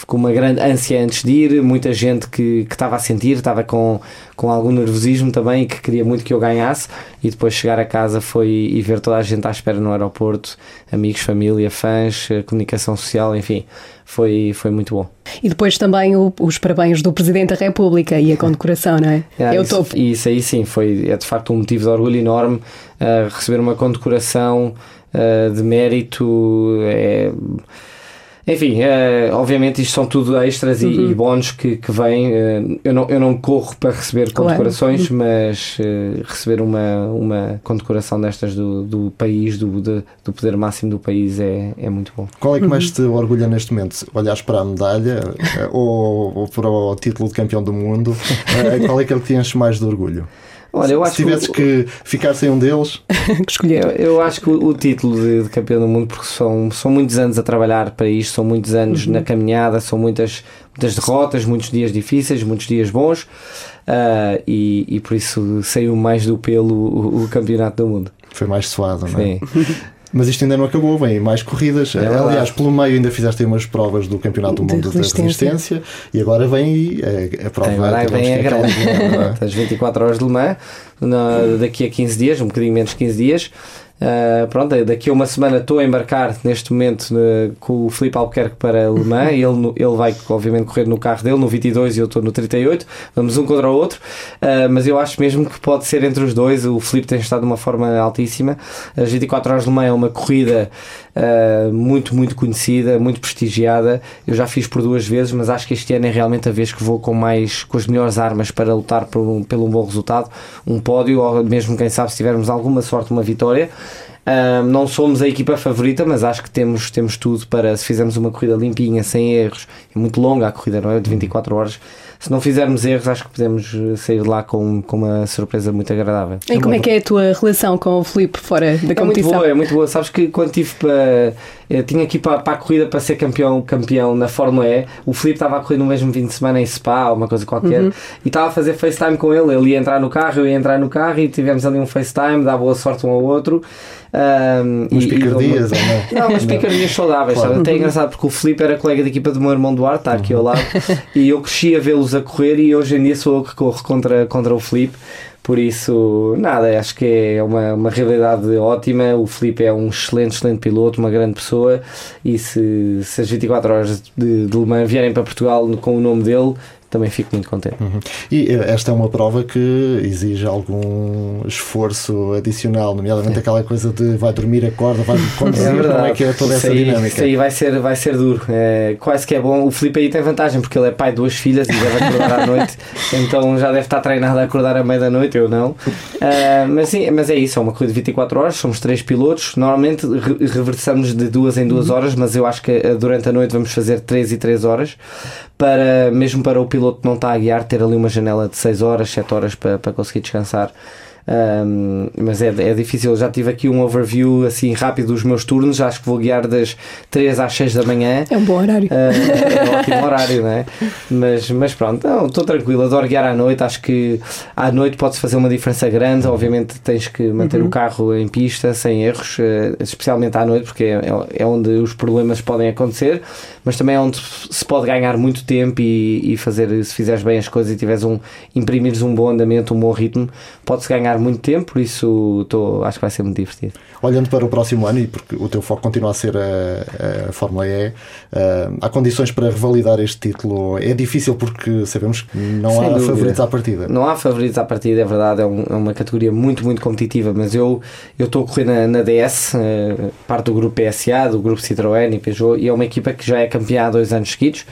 com uma grande ânsia antes de ir, muita gente que, que estava a sentir, estava com, com algum nervosismo também e que queria muito que eu ganhasse e depois chegar a casa foi e ver toda a gente à espera no aeroporto, amigos, família, fãs, comunicação social, enfim, foi, foi muito bom. E depois também o, os parabéns do Presidente da República e a condecoração, não é? é, é o topo. Isso aí sim, foi, é de facto um motivo de orgulho enorme uh, receber uma condecoração uh, de mérito, é enfim, é, obviamente isto são tudo extras uhum. e, e bónus que, que vêm. Eh, eu, não, eu não corro para receber claro. condecorações, uhum. mas uh, receber uma, uma condecoração destas do, do país, do, de, do poder máximo do país, é, é muito bom. Qual é que mais uhum. te orgulha neste momento? Olhas para a medalha ou, ou para o título de campeão do mundo? qual é que ele te enche mais de orgulho? Olha, eu acho Se tivesses que, que ficar sem um deles, que escolher. Eu, eu, acho que o, o título de, de, campeão do mundo, porque são, são muitos anos a trabalhar para isto, são muitos anos uhum. na caminhada, são muitas, muitas derrotas, muitos dias difíceis, muitos dias bons, uh, e, e por isso saiu mais do pelo o, o campeonato do mundo. Foi mais suado, não é? Sim. Mas isto ainda não acabou, vem mais corridas. É Aliás, pelo meio ainda fizeste aí umas provas do Campeonato do De Mundo resistência. da Resistência e agora vem aí a, a prova. Agora vem a que é aquela- grande. As 24 horas de Le Mans, na- daqui a 15 dias, um bocadinho menos de 15 dias. Ah, pronto, daqui a uma semana estou a embarcar neste momento eh, com o Filipe Albuquerque para Le Mans. Ele, ele vai, obviamente, correr no carro dele, no 22 e eu estou no 38. Vamos um contra o outro. Ah, mas eu acho mesmo que pode ser entre os dois. O Filipe tem estado de uma forma altíssima. As 24 horas de Le Mans é uma corrida ah, muito, muito conhecida, muito prestigiada. Eu já fiz por duas vezes, mas acho que este ano é realmente a vez que vou com mais com as melhores armas para lutar por um, pelo um bom resultado, um pódio, ou mesmo quem sabe se tivermos alguma sorte, uma vitória. Ah, não somos a equipa favorita, mas acho que temos, temos tudo para se fizermos uma corrida limpinha, sem erros, é muito longa a corrida, não é? De 24 horas. Se não fizermos erros, acho que podemos eh, sair de lá com, com uma surpresa muito agradável. E como é que é a tua relação com o Filipe fora da É muito competição? boa, é muito boa. Sabes que quando tive para. Eu tinha aqui para, para a corrida para ser campeão, campeão na Fórmula E, o Filipe estava a correr no mesmo fim de semana em Spa, uma coisa qualquer, Uhum. e estava a fazer FaceTime com ele. Ele ia entrar no carro, eu ia entrar no carro e tivemos ali um FaceTime, dá boa sorte um ao outro. Um, Umas e- e- picardias, ou não? não, mas picardias saudáveis, Claro. sabe? Até é engraçado porque o Filipe era colega de equipa do meu irmão Duarte, está aqui ao lado, e eu cresci a vê-los a correr e hoje em dia sou eu que corro contra, contra o Filipe. Por isso, nada, acho que é uma, uma realidade ótima. O Filipe é um excelente, excelente piloto, uma grande pessoa. E se, se as 24 horas de, de Le Mans vierem para Portugal com o nome dele, também fico muito contente. E eh, esta é uma prova que exige algum esforço adicional, nomeadamente aquela coisa de vai dormir, acorda, vai conduzir, como é que é toda essa aí, dinâmica. Isso aí vai ser, vai ser duro. É, quase que é bom. O Filipe aí tem vantagem porque ele é pai de duas filhas e deve acordar à noite, então já deve estar treinado a acordar à meia da noite, eu não. Ah, mas sim, mas é isso, é uma corrida de 24 horas, somos três pilotos. Normalmente re- reversamos de duas em duas horas, mas eu acho que ah, durante a noite vamos fazer 3 e 3 horas para mesmo para o piloto que não está a guiar ter ali uma janela de 6 horas, 7 horas para, para conseguir descansar. Um, mas é, é difícil, eu já tive aqui um overview assim rápido dos meus turnos, acho que vou guiar das 3 às 6 da manhã. É um bom horário. Uh, é um ótimo horário, não é? Mas, mas pronto, estou tranquilo, adoro guiar à noite. Acho que à noite pode-se fazer uma diferença grande. Obviamente, tens que manter o carro em pista sem erros, uh, especialmente à noite, porque é, é onde os problemas podem acontecer, mas também é onde se pode ganhar muito tempo e, e fazer, se fizeres bem as coisas e tiveres um, imprimires um bom andamento, um bom ritmo, pode-se ganhar muito tempo. Por isso, tô, acho que vai ser muito divertido. Olhando para o próximo ano, e porque o teu foco continua a ser a, a Fórmula E, eh, há condições para revalidar este título. É difícil porque sabemos que não Sem há dúvida. favoritos à partida. Não há favoritos à partida, é verdade, é, um- é uma categoria muito, muito competitiva, mas eu estou a correr na, na DS, eh, parte do grupo PSA, do grupo Citroën e Peugeot, e é uma equipa que já é campeã há dois anos seguidos.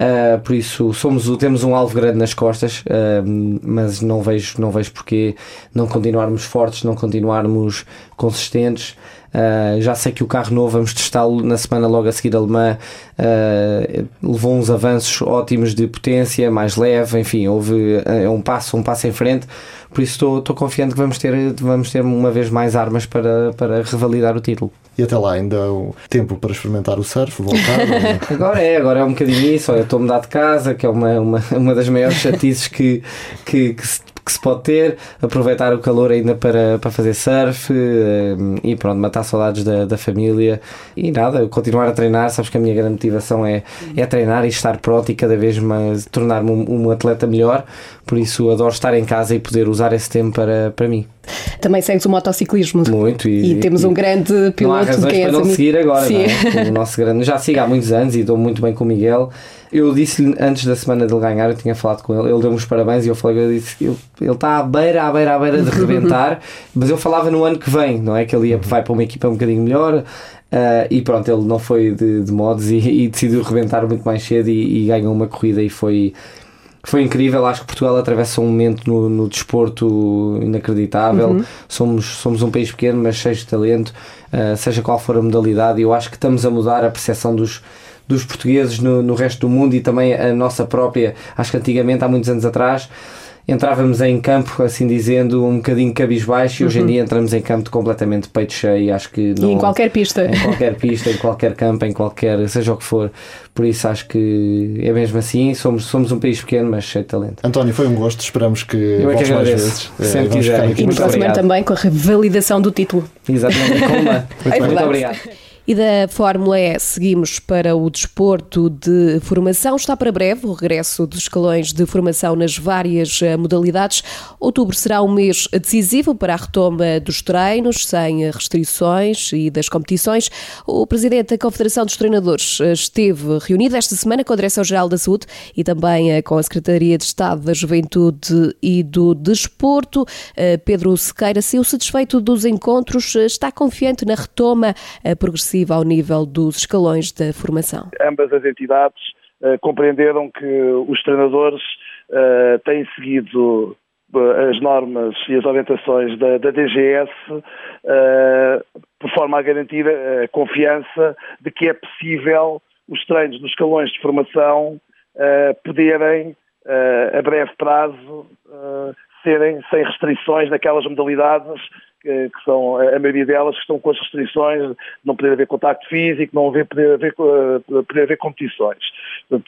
Uh, por isso somos, o- temos um alvo grande nas costas, uh, mas não vejo, não vejo porque não continuarmos fortes, não continuarmos consistentes. Uh, já sei que o carro novo vamos testá-lo na semana logo a seguir alemã. Uh, levou uns avanços ótimos de potência, mais leve, enfim, houve uh, um passo, um passo em frente. Por isso estou, estou confiante que vamos ter, vamos ter uma vez mais armas para, para revalidar o título. E até lá ainda há tempo para experimentar o surf, voltar. ou- Agora é, agora é um bocadinho isso. Olha, eu estou a mudar de casa, que é uma, uma, uma das maiores chatices que, que, que, se, que se pode ter. Aproveitar o calor ainda para, para fazer surf eh, e pronto, matar saudades da, da família. E nada, continuar a treinar. Sabes que a minha grande motivação é, é treinar e estar pronto e cada vez mais tornar-me um, um atleta melhor. Por isso adoro estar em casa e poder usar esse tempo para, para mim. Também segues o motociclismo. Muito. E, temos um grande Não há piloto razões quem para não seguir agora, Sim. não é? O nosso grande, já sigo há muitos anos e dou muito bem com o Miguel. Eu disse-lhe antes da semana dele ganhar, eu tinha falado com ele, ele deu-me os parabéns e eu falei, eu disse, eu- ele está à beira, à beira, à beira de rebentar, mas eu falava no ano que vem, não é? Que ele ia, vai para uma equipa um bocadinho melhor. ah, e pronto, ele não foi de, de modos e, e decidiu rebentar muito mais cedo e, e ganhou uma corrida e foi, foi incrível. Acho que Portugal atravessa um momento no, no desporto inacreditável. Somos, somos um país pequeno, mas cheio de talento, uh, seja qual for a modalidade. E eu acho que estamos a mudar a percepção dos, dos portugueses no, no resto do mundo e também a nossa própria. Acho que antigamente, há muitos anos atrás, entrávamos em campo, assim dizendo, um bocadinho cabisbaixo e hoje em dia entramos em campo completamente peito cheio. Acho que E em qualquer pista. Em qualquer pista, em qualquer campo, em qualquer, seja o que for. Por isso acho que é mesmo assim. Somos, somos um país pequeno, mas cheio de talento. António, foi um gosto. Esperamos que Eu é que voltes mais agradeço. vezes. Sempre vamos quiser. E no próximo ano também com a revalidação do título. Exatamente, com uma. Muito, É muito obrigado. E da Fórmula E seguimos para o desporto de formação. Está para breve o regresso dos escalões de formação nas várias eh, modalidades. Outubro será um mês decisivo para a retoma dos treinos, sem eh, restrições e das competições. O presidente da Confederação dos Treinadores eh, esteve reunido esta semana com a Direção-Geral da Saúde e também com a Secretaria de Estado da Juventude e do Desporto. Pedro Sequeira saiu satisfeito dos encontros, está confiante na retoma eh, progressiva ao nível dos escalões da formação. ambas as entidades eh, compreenderam que os treinadores eh, têm seguido eh, as normas e as orientações da, da DGS eh, por forma a garantir a confiança de que é possível os treinos nos escalões de formação eh, poderem, eh, a breve prazo, serem sem restrições naquelas modalidades que, que são, a maioria delas, que estão com as restrições de não poder haver contacto físico, não haver, poder, haver, eh, poder haver competições.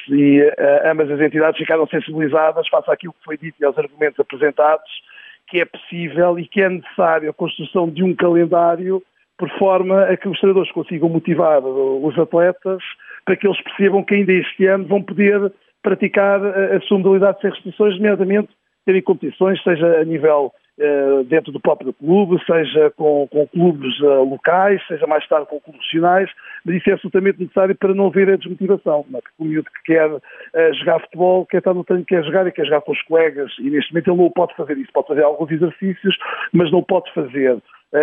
E eh, ambas as entidades ficaram sensibilizadas face àquilo que foi dito e aos argumentos apresentados, que é possível e que é necessário a construção de um calendário por forma a que os treinadores consigam motivar os atletas para que eles percebam que ainda este ano vão poder praticar a, a sua modalidade sem restrições, nomeadamente terem competições, seja a nível eh, dentro do próprio clube, seja com, com clubes eh, locais, seja mais tarde com clubes nacionais, mas isso é absolutamente necessário para não haver a desmotivação. Não é? O miúdo que quer eh, jogar futebol, quer estar no treino, quer jogar e quer jogar com os colegas, e neste momento ele não pode fazer isso, pode fazer alguns exercícios, mas não pode fazer.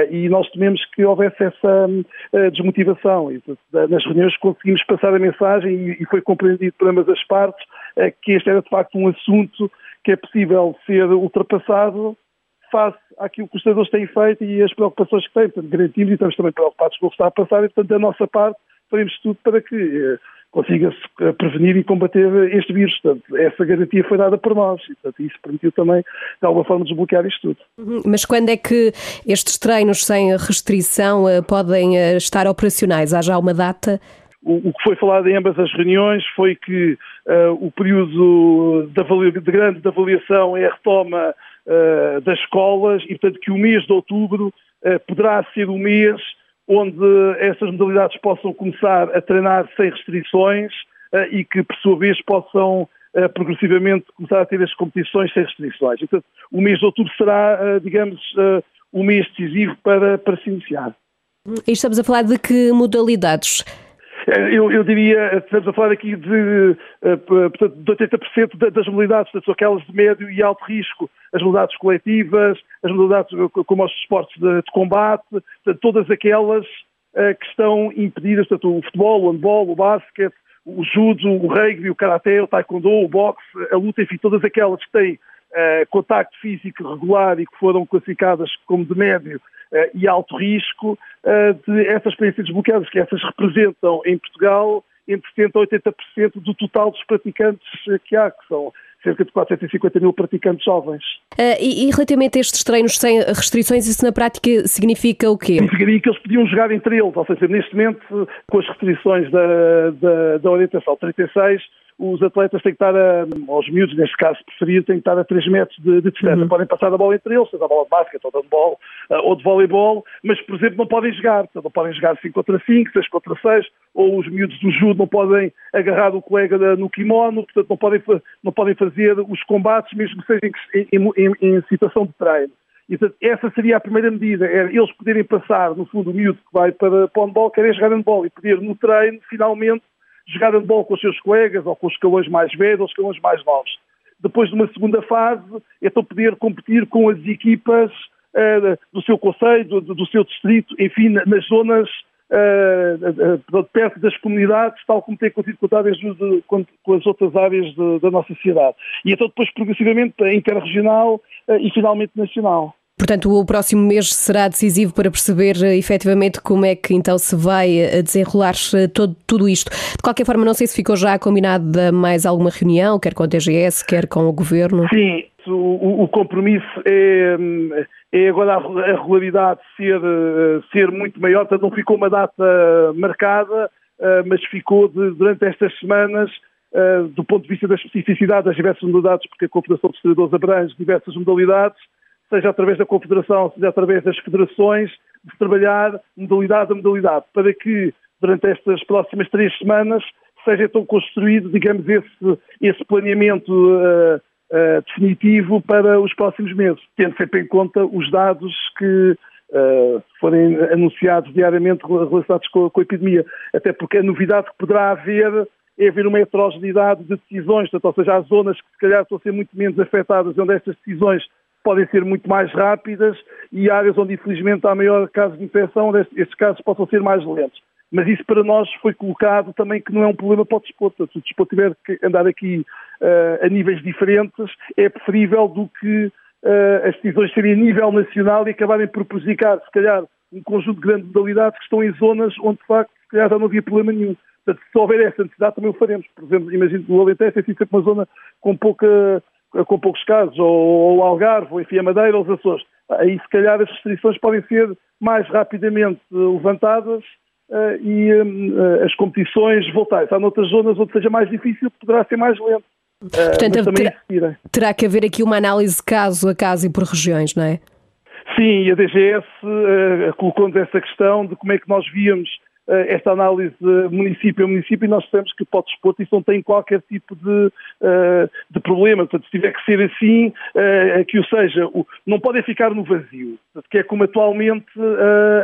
E nós tememos que houvesse essa uh, desmotivação. E, nas reuniões conseguimos passar a mensagem e foi compreendido por ambas as partes que este era de facto um assunto que é possível ser ultrapassado face àquilo que os treinadores têm feito e as preocupações que têm. Portanto, garantimos e estamos também preocupados com o que está a passar e, portanto, da nossa parte, faremos tudo para que eh, consiga-se eh, prevenir e combater este vírus. Portanto, essa garantia foi dada por nós e, portanto, isso permitiu também, de alguma forma, desbloquear isto tudo. Mas quando é que estes treinos sem restrição eh, podem eh, estar operacionais? Há já uma data? O, o que foi falado em ambas as reuniões foi que uh, o período de, de grande de avaliação é a retoma uh, das escolas e, portanto, que o mês de outubro uh, poderá ser o mês onde essas modalidades possam começar a treinar sem restrições e que, por sua vez, possam progressivamente começar a ter as competições sem restrições. Portanto, o mês de outubro será, digamos, o mês decisivo para, para se iniciar. E estamos a falar de que modalidades? Eu, eu, diria, estamos a falar aqui de, portanto, de 80% das modalidades, portanto, aquelas de médio e alto risco, as modalidades coletivas, as modalidades como os esportes de, de combate, portanto, todas aquelas que estão impedidas, portanto, o futebol, o handball, o basquete, o judo, o rugby, o karaté, o taekwondo, o boxe, a luta, enfim, todas aquelas que têm uh, contacto físico regular e que foram classificadas como de médio e alto risco uh, de essas experiências desbloqueadas, que essas representam em Portugal entre 70% a 80% do total dos praticantes que há, que são cerca de 450 mil praticantes jovens. Uh, e, e, relativamente a estes treinos sem restrições, isso na prática significa o quê? Significaria que eles podiam jogar entre eles, ou seja, neste momento, com as restrições da, da, da orientação 36, os atletas têm que estar, a, aos miúdos, neste caso preferido, têm que estar a 3 metros de, de distância. Uhum. Podem passar a bola entre eles, seja a bola de basquete ou de handball uh, ou de voleibol, mas, por exemplo, não podem jogar. Portanto, não podem jogar 5 contra 5, 6 contra 6, ou os miúdos do judo não podem agarrar o colega no kimono, portanto, não podem, não podem fazer os combates, mesmo que sejam em, em, em, situação de treino. E, portanto, essa seria a primeira medida, era eles poderem passar, no fundo, o miúdo que vai para, para o handball, querer jogar handball e poder, no treino, finalmente, jogar handball com os seus colegas ou com os escalões mais velhos ou os escalões mais novos. Depois de uma segunda fase, então poder competir com as equipas uh, do seu conselho, do, do, seu distrito, enfim, nas zonas uh, uh, perto das comunidades, tal como tem acontecido com, com as outras áreas de, da nossa sociedade. E então depois progressivamente interregional e finalmente nacional. Portanto, o próximo mês será decisivo para perceber uh, efetivamente como é que então se vai uh, desenrolar todo, tudo isto. De qualquer forma, não sei se ficou já combinada mais alguma reunião, quer com a DGS, quer com o Governo. Sim, o, o compromisso é, é agora a regularidade ser, ser muito maior, portanto não ficou uma data marcada, mas ficou de, durante estas semanas do ponto de vista da especificidade das diversas modalidades, porque a Confederação dos Treinadores abrange diversas modalidades, seja através da Confederação, seja através das federações, de trabalhar modalidade a modalidade, para que durante estas próximas três semanas seja então construído, digamos, esse, esse planeamento uh, uh, definitivo para os próximos meses, tendo sempre em conta os dados que uh, forem anunciados diariamente relacionados com, com, a epidemia. Até porque a novidade que poderá haver é haver uma heterogeneidade de decisões, portanto, ou seja, há zonas que se calhar estão a ser muito menos afetadas, onde estas decisões podem ser muito mais rápidas e áreas onde infelizmente há maior caso de infecção, estes casos possam ser mais lentos. Mas isso para nós foi colocado também que não é um problema para o desporto. Se o desporto tiver que andar aqui uh, a níveis diferentes, é preferível do que uh, as decisões serem a nível nacional e acabarem por prejudicar, se calhar, um conjunto de grandes modalidades que estão em zonas onde, de facto, se calhar já não havia problema nenhum. Portanto, se houver essa necessidade, também o faremos. Por exemplo, imagino que o Alentejo é sempre uma zona com, pouca, com poucos casos, ou o Algarve, ou enfim, a Madeira, ou os Açores. Aí, se calhar, as restrições podem ser mais rapidamente levantadas uh, e uh, as competições voltarem. Há noutras zonas onde seja mais difícil, poderá ser mais lento. Uh, Portanto, terá, terá, que haver aqui uma análise caso a caso e por regiões, não é? Sim, e a DGS colocou-nos essa questão de como é que nós víamos eh, esta análise município a município e nós sabemos que o desporto isso não tem qualquer tipo de, eh, de problema. Portanto, se tiver que ser assim, eh, que o seja, não podem ficar no vazio, que é como atualmente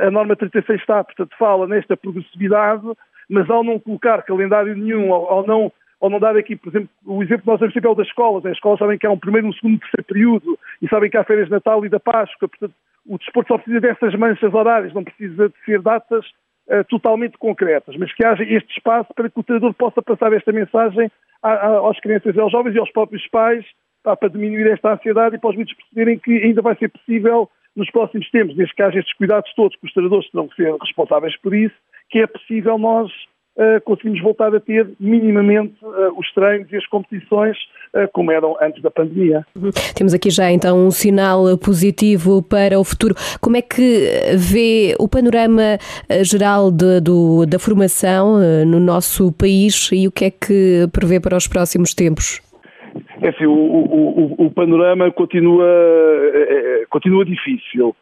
a norma 36 está. Portanto, fala nesta progressividade, mas ao não colocar calendário nenhum, ao não ou não dar aqui, por exemplo, o exemplo que nós temos sempre é o das escolas. As escolas sabem que há um primeiro, um segundo, um terceiro período e sabem que há férias de Natal e da Páscoa. Portanto, o desporto só precisa dessas manchas horárias, não precisa de ser datas uh, totalmente concretas, mas que haja este espaço para que o treinador possa passar esta mensagem aos crianças e aos jovens e aos próprios pais tá, para diminuir esta ansiedade e para os miúdos perceberem que ainda vai ser possível nos próximos tempos, desde que haja estes cuidados todos, que os treinadores terão que ser responsáveis por isso, que é possível nós uh, conseguimos voltar a ter minimamente uh, os treinos e as competições uh, como eram antes da pandemia. Uhum. Temos aqui já então um sinal positivo para o futuro. Como é que vê o panorama geral de, do, da formação no nosso país e o que é que prevê para os próximos tempos? É assim, o, o, o panorama continua, continua difícil.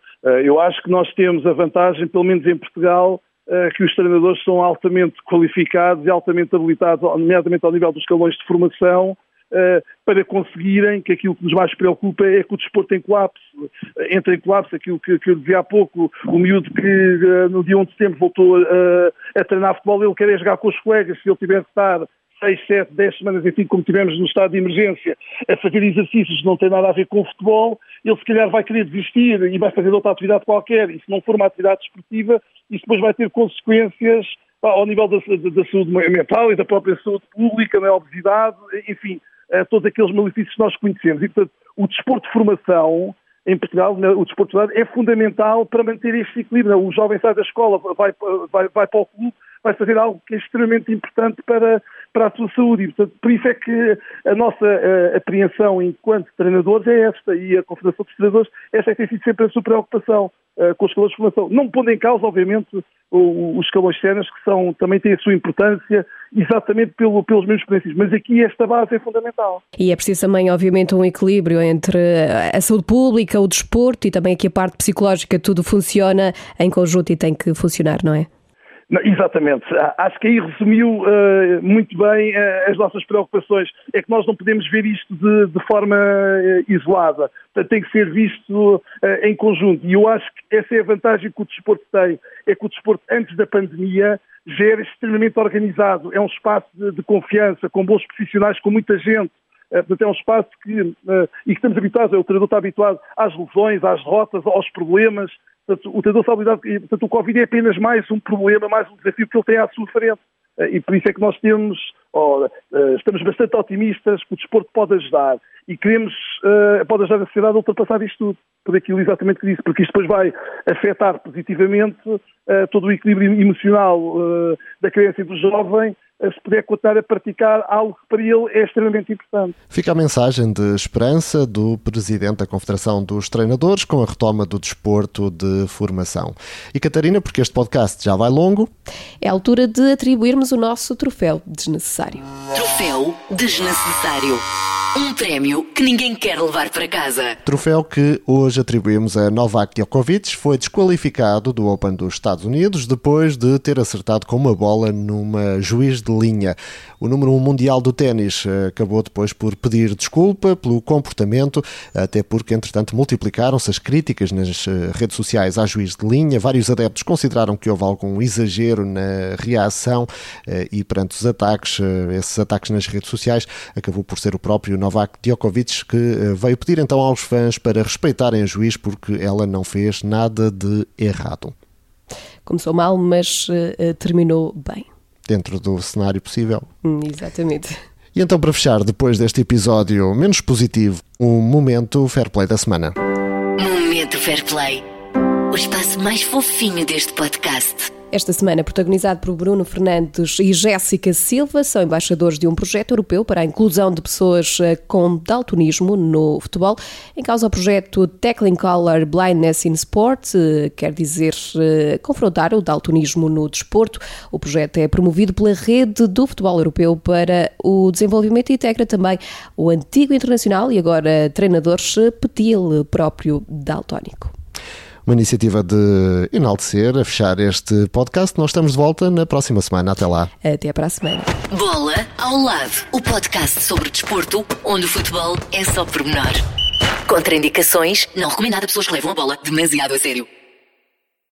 Eu acho que nós temos a vantagem, pelo menos em Portugal, eh, que os treinadores são altamente qualificados e altamente habilitados, nomeadamente ao nível dos escalões de formação, eh, para conseguirem que aquilo que nos mais preocupa é que o desporto em colapso, entre em colapso, aquilo que, que eu dizia há pouco, o miúdo que eh, no dia 1 de setembro voltou a, a treinar futebol, ele quer é jogar com os colegas, se ele tiver que estar 6, 7, 10 semanas, enfim, como tivemos no estado de emergência, a fazer exercícios que não tem nada a ver com o futebol, ele se calhar vai querer desistir e vai fazer outra atividade qualquer, e se não for uma atividade esportiva, isso depois vai ter consequências pá, ao nível da, da, da, saúde mental e da própria saúde pública, na obesidade, enfim, eh, todos aqueles malefícios que nós conhecemos. E, portanto, o desporto de formação em Portugal, o desporto é fundamental para manter este equilíbrio. O jovem sai da escola, vai, vai, vai para o clube, vai fazer algo que é extremamente importante para, para a sua saúde. E, portanto, por isso é que a nossa uh, apreensão enquanto treinadores é esta, e a Confederação dos Treinadores, esta é que tem sido sempre a sua preocupação uh, com os escalões de formação. Não pondo em causa, obviamente, os escalões externos, que são, também têm a sua importância, exatamente pelo, pelos mesmos princípios. Mas aqui esta base é fundamental. E é preciso também, obviamente, um equilíbrio entre a saúde pública, o desporto e também aqui a parte psicológica, tudo funciona em conjunto e tem que funcionar, não é? Não, exatamente. Acho que aí resumiu uh, muito bem uh, as nossas preocupações. É que nós não podemos ver isto de, de forma uh, isolada. Tem que ser visto em conjunto. E eu acho que essa é a vantagem que o desporto tem. É que o desporto, antes da pandemia, já era extremamente organizado. É um espaço de, de confiança, com bons profissionais, com muita gente. Portanto, é um espaço que, e que estamos habituados, o treinador está habituado às lesões, às derrotas, aos problemas, Portanto, o sabe lidar, portanto, o Covid é apenas mais um problema, mais um desafio que ele tem à sua frente. Eh, e por isso é que nós temos, ou, uh, estamos bastante otimistas que o desporto pode ajudar e queremos, uh, pode ajudar a sociedade a ultrapassar isto tudo, por aquilo exatamente que disse, porque isto depois vai afetar positivamente uh, todo o equilíbrio emocional da criança e do jovem se puder continuar a praticar algo que para ele é extremamente importante. Fica a mensagem de esperança do Presidente da Confederação dos Treinadores com a retoma do desporto de formação. E Catarina, porque este podcast já vai longo... É a altura de atribuirmos o nosso troféu desnecessário. Troféu desnecessário. Um prémio que ninguém quer levar para casa. Troféu que hoje atribuímos a Novak Djokovic foi desqualificado do Open dos Estados Unidos depois de ter acertado com uma bola numa juiz de linha. O número 1 um mundial do ténis eh, acabou depois por pedir desculpa pelo comportamento, até porque, entretanto, multiplicaram-se as críticas nas eh, redes sociais à juiz de linha. Vários adeptos consideraram que houve algum exagero na reação eh, e, perante os ataques, esses ataques nas redes sociais, acabou por ser o próprio Novak Djokovic, que veio pedir então aos fãs para respeitarem a juiz porque ela não fez nada de errado. Começou mal, mas uh, terminou bem. Dentro do cenário possível. Hum, exatamente. E então, para fechar, depois deste episódio menos positivo, um momento fair play da semana. Momento fair play. O espaço mais fofinho deste podcast. Esta semana, protagonizado por Bruno Fernandes e Jéssica Silva, são embaixadores de um projeto europeu para a inclusão de pessoas eh, com daltonismo no futebol. Em causa o projeto Tackling Color Blindness in Sport, eh, quer dizer eh, confrontar o daltonismo no desporto. O projeto é promovido pela Rede do Futebol Europeu para o Desenvolvimento e integra também o antigo internacional e agora treinador Petil, próprio daltónico uma iniciativa de enaltecer, a fechar este podcast. Nós estamos de volta na próxima semana. Até lá. Até para a semana. Bola ao lado, o podcast sobre desporto, onde o futebol é só pormenor. Contraindicações, não recomendado a pessoas que levam a bola demasiado a sério.